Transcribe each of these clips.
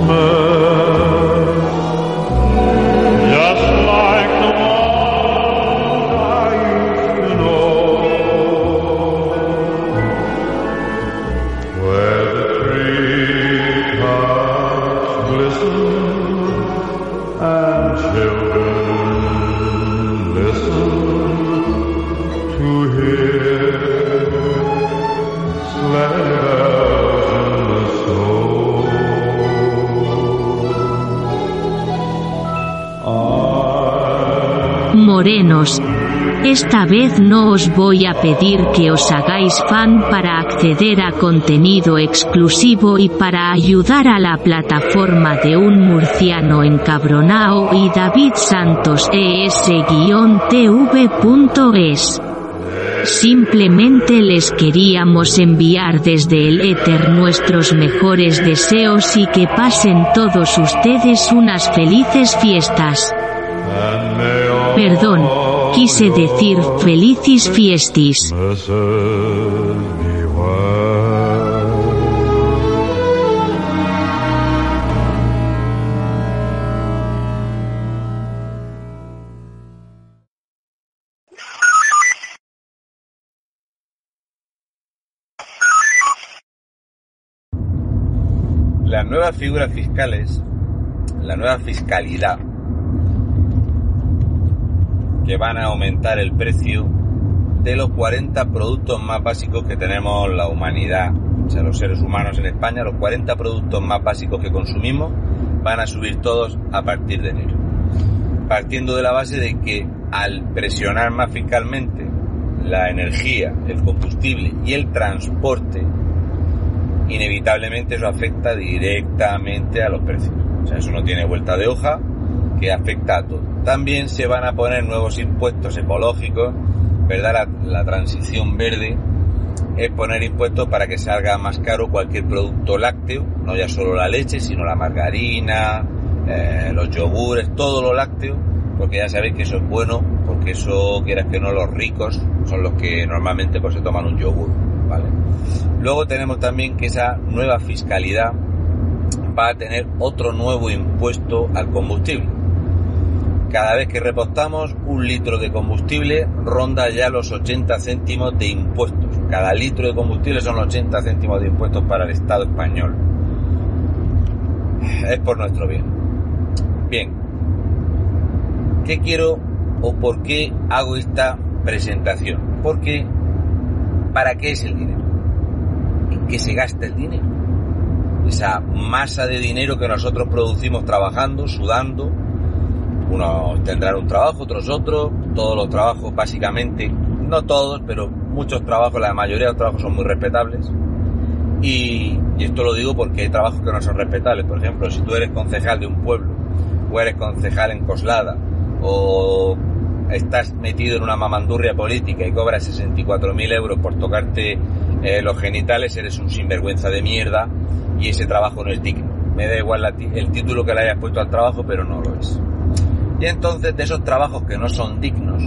Christmas, Morenos. Esta vez no os voy a pedir que os hagáis fan para acceder a contenido exclusivo y para ayudar a la plataforma de un murciano encabronao y David Santos es-tv.es. Simplemente les queríamos enviar desde el éter nuestros mejores deseos y que pasen todos ustedes unas felices fiestas. Perdón, quise decir felicis fiestis. Las nuevas figuras fiscales, la nueva fiscalidad, que van a aumentar el precio de los 40 productos más básicos que tenemos la humanidad, o sea, los seres humanos en España, los 40 productos más básicos que consumimos van a subir todos a partir de enero. Partiendo de la base de que al presionar más fiscalmente la energía, el combustible y el transporte, inevitablemente eso afecta directamente a los precios. O sea, eso no tiene vuelta de hoja, que afecta a todo. También se van a poner nuevos impuestos ecológicos, ¿verdad? La, la transición verde es poner impuestos para que salga más caro cualquier producto lácteo, no ya solo la leche, sino la margarina, eh, los yogures, todo lo lácteo, porque ya sabéis que eso es bueno, porque eso, quieras que no, los ricos son los que normalmente pues, se toman un yogur, ¿vale? Luego tenemos también que esa nueva fiscalidad va a tener otro nuevo impuesto al combustible. Cada vez que repostamos un litro de combustible ronda ya los 80 céntimos de impuestos. Cada litro de combustible son 80 céntimos de impuestos para el Estado español. Es por nuestro bien. Bien. ¿Qué quiero o por qué hago esta presentación? Porque ¿para qué es el dinero? ¿En qué se gasta el dinero? Esa masa de dinero que nosotros producimos trabajando, sudando. Unos tendrán un trabajo, otros otro. Todos los trabajos, básicamente, no todos, pero muchos trabajos, la mayoría de los trabajos son muy respetables. Y, esto lo digo porque hay trabajos que no son respetables. Por ejemplo, si tú eres concejal de un pueblo, o eres concejal en Coslada, o estás metido en una mamandurria política y cobras 64.000 euros por tocarte eh, los genitales, eres un sinvergüenza de mierda y ese trabajo no es digno. Me da igual el título que le hayas puesto al trabajo, pero no lo es. Y entonces de esos trabajos que no son dignos,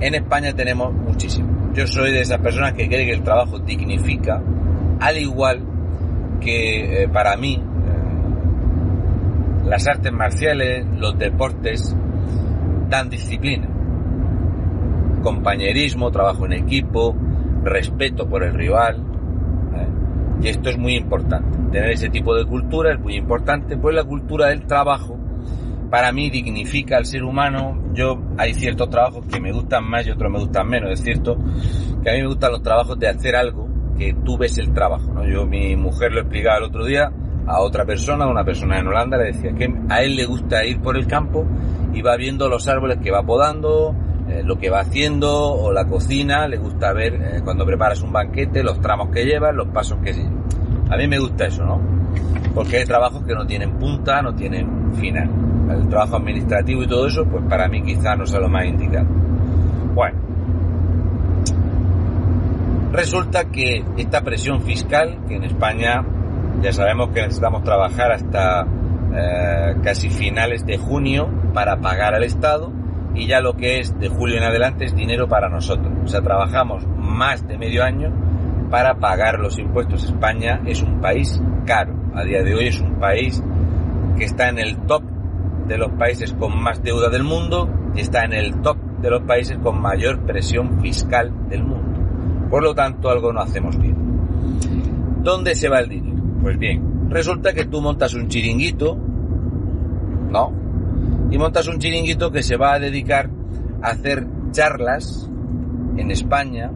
en España tenemos muchísimos. Yo soy de esas personas que cree que el trabajo dignifica, al igual que eh, para mí eh, las artes marciales, los deportes, dan disciplina. Compañerismo, trabajo en equipo, respeto por el rival. ¿eh? Y esto es muy importante. Tener ese tipo de cultura es muy importante, pues la cultura del trabajo para mí dignifica al ser humano. Yo hay ciertos trabajos que me gustan más y otros me gustan menos. Es cierto que a mí me gustan los trabajos de hacer algo que tú ves el trabajo. ¿no? Yo mi mujer lo explicaba el otro día a otra persona, una persona en Holanda, le decía que a él le gusta ir por el campo y va viendo los árboles que va podando, eh, lo que va haciendo o la cocina, le gusta ver eh, cuando preparas un banquete, los tramos que llevas, los pasos que. A mí me gusta eso, ¿no? Porque hay trabajos que no tienen punta, no tienen final. El trabajo administrativo y todo eso, pues para mí quizá no sea lo más indicado. Bueno, resulta que esta presión fiscal, que en España ya sabemos que necesitamos trabajar hasta eh, casi finales de junio para pagar al Estado, y ya lo que es de julio en adelante es dinero para nosotros. O sea, trabajamos más de medio año para pagar los impuestos. España es un país caro. A día de hoy es un país que está en el top de los países con más deuda del mundo y está en el top de los países con mayor presión fiscal del mundo. Por lo tanto, algo no hacemos bien. ¿Dónde se va el dinero? Pues bien, resulta que tú montas un chiringuito, ¿no? y montas un chiringuito que se va a dedicar a hacer charlas en España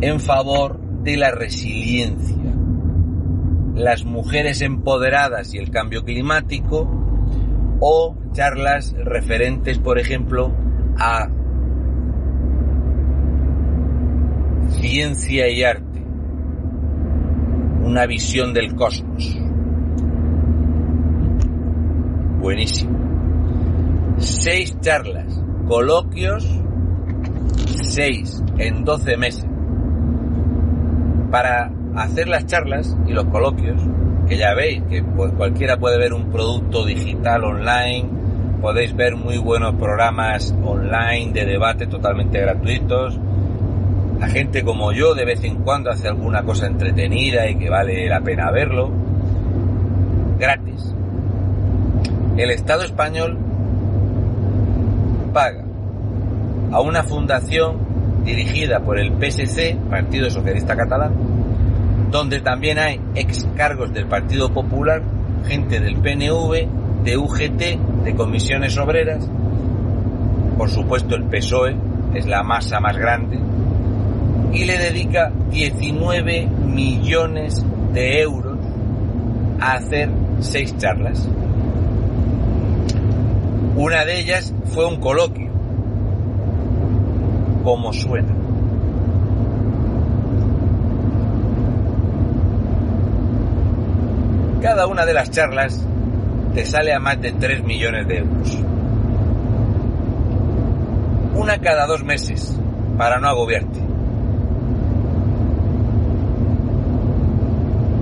en favor de la resiliencia, las mujeres empoderadas y el cambio climático o charlas referentes, por ejemplo, a ciencia y arte, una visión del cosmos. buenísimo. Seis charlas, coloquios, seis en doce meses. Para hacer las charlas y los coloquios, que ya veis que pues, cualquiera puede ver un producto digital online, podéis ver muy buenos programas online de debate totalmente gratuitos. La gente como yo de vez en cuando hace alguna cosa entretenida y que vale la pena verlo. Gratis el Estado español paga a una fundación dirigida por el PSC, Partido Socialista Catalán, donde también hay ex cargos del Partido Popular, gente del PNV, de UGT, de comisiones obreras, por supuesto el PSOE es la masa más grande, y le dedica 19 millones de euros a hacer seis charlas. Una de ellas fue un coloquio, como suena. Cada una de las charlas te sale a más de 3 millones de euros. Una cada dos meses, para no agobiarte.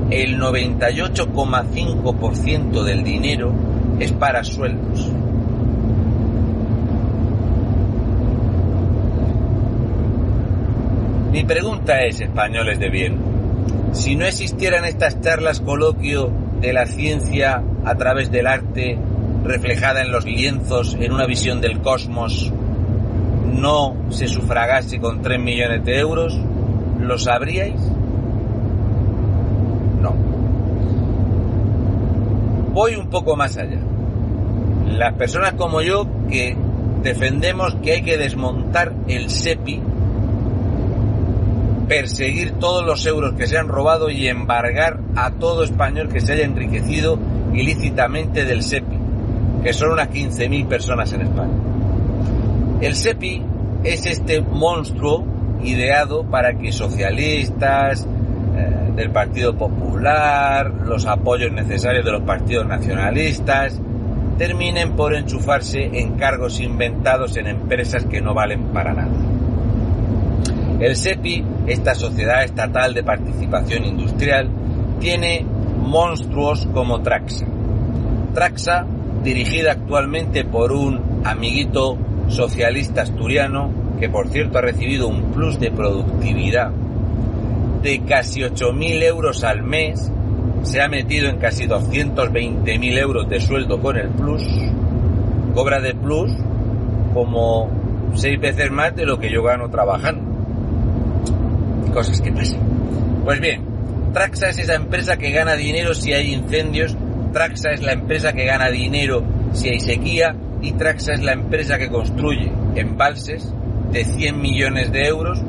El 98,5% del dinero es para sueldos. Mi pregunta es, españoles de bien, si no existieran estas charlas coloquio de la ciencia a través del arte reflejada en los lienzos en una visión del cosmos, no se sufragase con 3 millones de euros, ¿lo sabríais? No. Voy un poco más allá. Las personas como yo que defendemos que hay que desmontar el SEPI perseguir todos los euros que se han robado y embargar a todo español que se haya enriquecido ilícitamente del SEPI, que son unas 15.000 personas en España. El SEPI es este monstruo ideado para que socialistas eh, del Partido Popular, los apoyos necesarios de los partidos nacionalistas, terminen por enchufarse en cargos inventados en empresas que no valen para nada. El SEPI, esta sociedad estatal de participación industrial, tiene monstruos como Traxa. Traxa, dirigida actualmente por un amiguito socialista asturiano, que por cierto ha recibido un plus de productividad. De casi 8.000 euros al mes, se ha metido en casi 220.000 euros de sueldo con el plus, cobra de plus como seis veces más de lo que yo gano trabajando cosas que pasan. Pues bien, Traxa es esa empresa que gana dinero si hay incendios, Traxa es la empresa que gana dinero si hay sequía y Traxa es la empresa que construye embalses de 100 millones de euros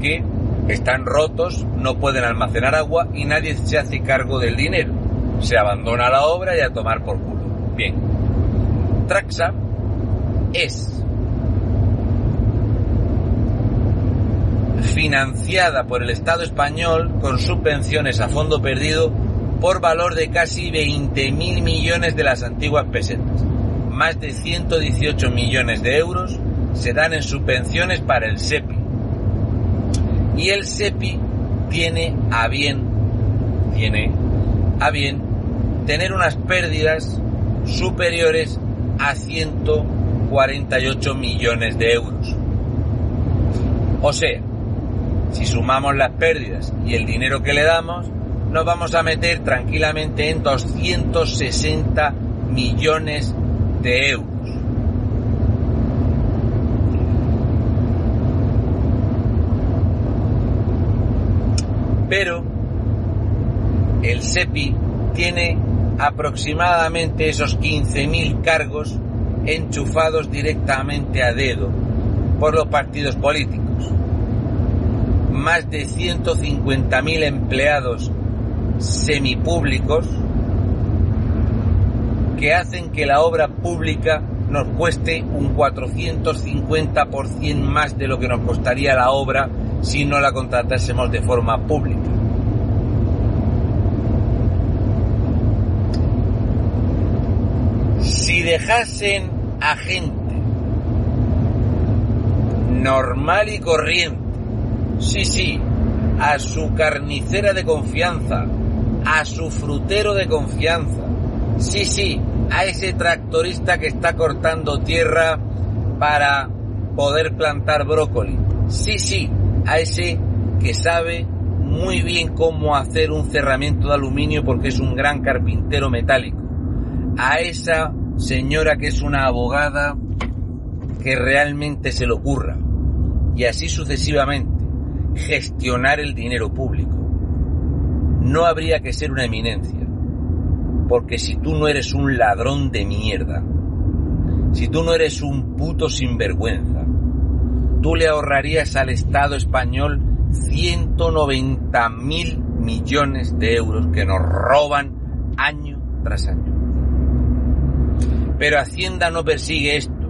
que están rotos, no pueden almacenar agua y nadie se hace cargo del dinero. Se abandona la obra y a tomar por culo. Bien. Traxa es financiada por el Estado español con subvenciones a fondo perdido por valor de casi 20.000 millones de las antiguas pesetas. Más de 118 millones de euros se dan en subvenciones para el SEPI. Y el SEPI tiene a bien, tiene a bien tener unas pérdidas superiores a 148 millones de euros. O sea, si sumamos las pérdidas y el dinero que le damos, nos vamos a meter tranquilamente en 260 millones de euros. Pero el SEPI tiene aproximadamente esos 15.000 cargos enchufados directamente a dedo por los partidos políticos. Más de 150.000 empleados semipúblicos que hacen que la obra pública nos cueste un 450% más de lo que nos costaría la obra si no la contratásemos de forma pública. Si dejasen a gente normal y corriente, sí, sí, a su carnicera de confianza, a su frutero de confianza, sí, sí, a ese tractorista que está cortando tierra para poder plantar brócoli, sí, sí, a ese que sabe muy bien cómo hacer un cerramiento de aluminio porque es un gran carpintero metálico, a esa señora que es una abogada que realmente se le ocurra. Y así sucesivamente gestionar el dinero público. No habría que ser una eminencia, porque si tú no eres un ladrón de mierda, si tú no eres un puto sinvergüenza, tú le ahorrarías al Estado español 190 mil millones de euros que nos roban año tras año. Pero Hacienda no persigue esto,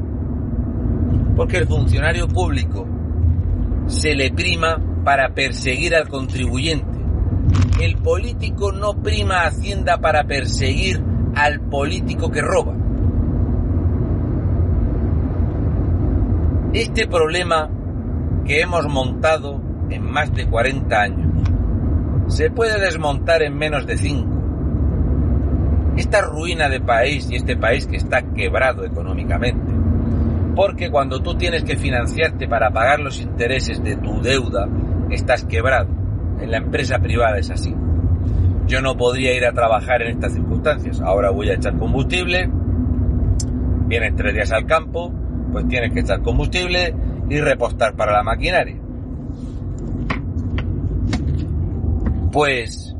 porque el funcionario público se le prima para perseguir al contribuyente. El político no prima Hacienda para perseguir al político que roba. Este problema que hemos montado en más de 40 años se puede desmontar en menos de 5. Esta ruina de país y este país que está quebrado económicamente porque cuando tú tienes que financiarte para pagar los intereses de tu deuda, estás quebrado. En la empresa privada es así. Yo no podría ir a trabajar en estas circunstancias. Ahora voy a echar combustible, vienes tres días al campo, pues tienes que echar combustible y repostar para la maquinaria. Pues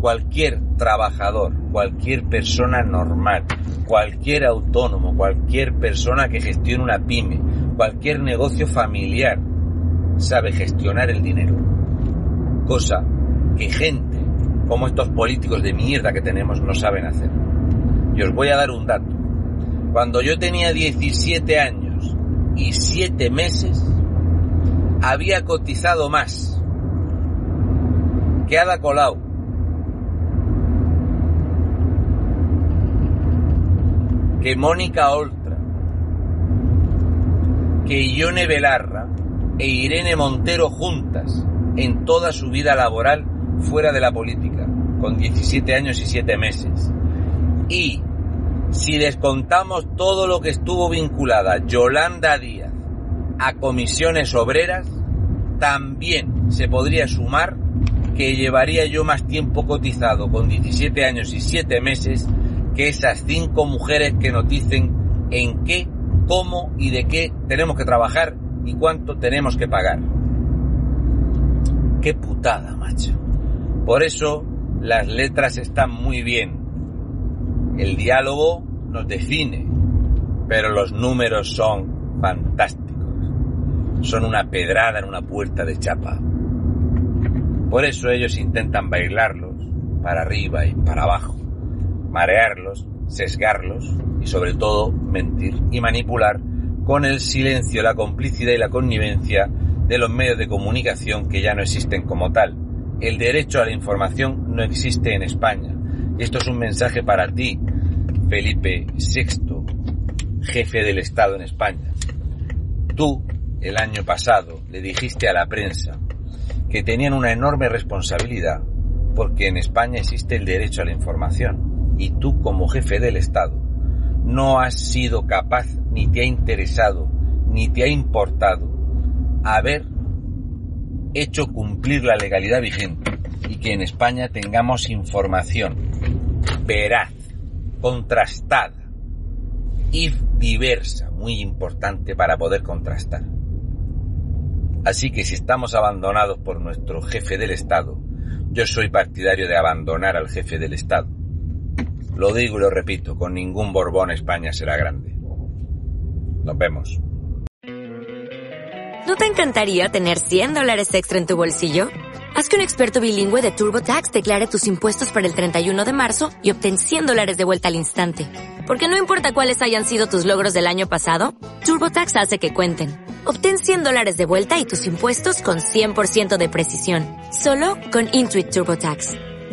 cualquier trabajador, cualquier persona normal, cualquier autónomo, cualquier persona que gestione una pyme, cualquier negocio familiar, sabe gestionar el dinero. Cosa que gente como estos políticos de mierda que tenemos no saben hacer. Y os voy a dar un dato. Cuando yo tenía 17 años y 7 meses, había cotizado más que Ada Colau que Mónica Oltra, que Ione Belarra e Irene Montero juntas en toda su vida laboral fuera de la política, con 17 años y 7 meses. Y si descontamos todo lo que estuvo vinculada Yolanda Díaz a comisiones obreras, también se podría sumar que llevaría yo más tiempo cotizado con 17 años y 7 meses que esas cinco mujeres que nos dicen en qué, cómo y de qué tenemos que trabajar y cuánto tenemos que pagar. Qué putada, macho. Por eso las letras están muy bien. El diálogo nos define, pero los números son fantásticos. Son una pedrada en una puerta de chapa. Por eso ellos intentan bailarlos para arriba y para abajo marearlos, sesgarlos y sobre todo mentir y manipular con el silencio, la complicidad y la connivencia de los medios de comunicación que ya no existen como tal. El derecho a la información no existe en España. Y esto es un mensaje para ti, Felipe VI, jefe del Estado en España. Tú, el año pasado, le dijiste a la prensa que tenían una enorme responsabilidad porque en España existe el derecho a la información y tú como jefe del Estado no has sido capaz ni te ha interesado ni te ha importado haber hecho cumplir la legalidad vigente y que en España tengamos información veraz, contrastada y diversa, muy importante para poder contrastar. Así que si estamos abandonados por nuestro jefe del Estado, yo soy partidario de abandonar al jefe del Estado. Lo digo y lo repito, con ningún Borbón España será grande. Nos vemos. ¿No te encantaría tener 100 dólares extra en tu bolsillo? Haz que un experto bilingüe de TurboTax declare tus impuestos para el 31 de marzo y obtén 100 dólares de vuelta al instante. Porque no importa cuáles hayan sido tus logros del año pasado, TurboTax hace que cuenten. Obtén 100 dólares de vuelta y tus impuestos con 100% de precisión. Solo con Intuit TurboTax.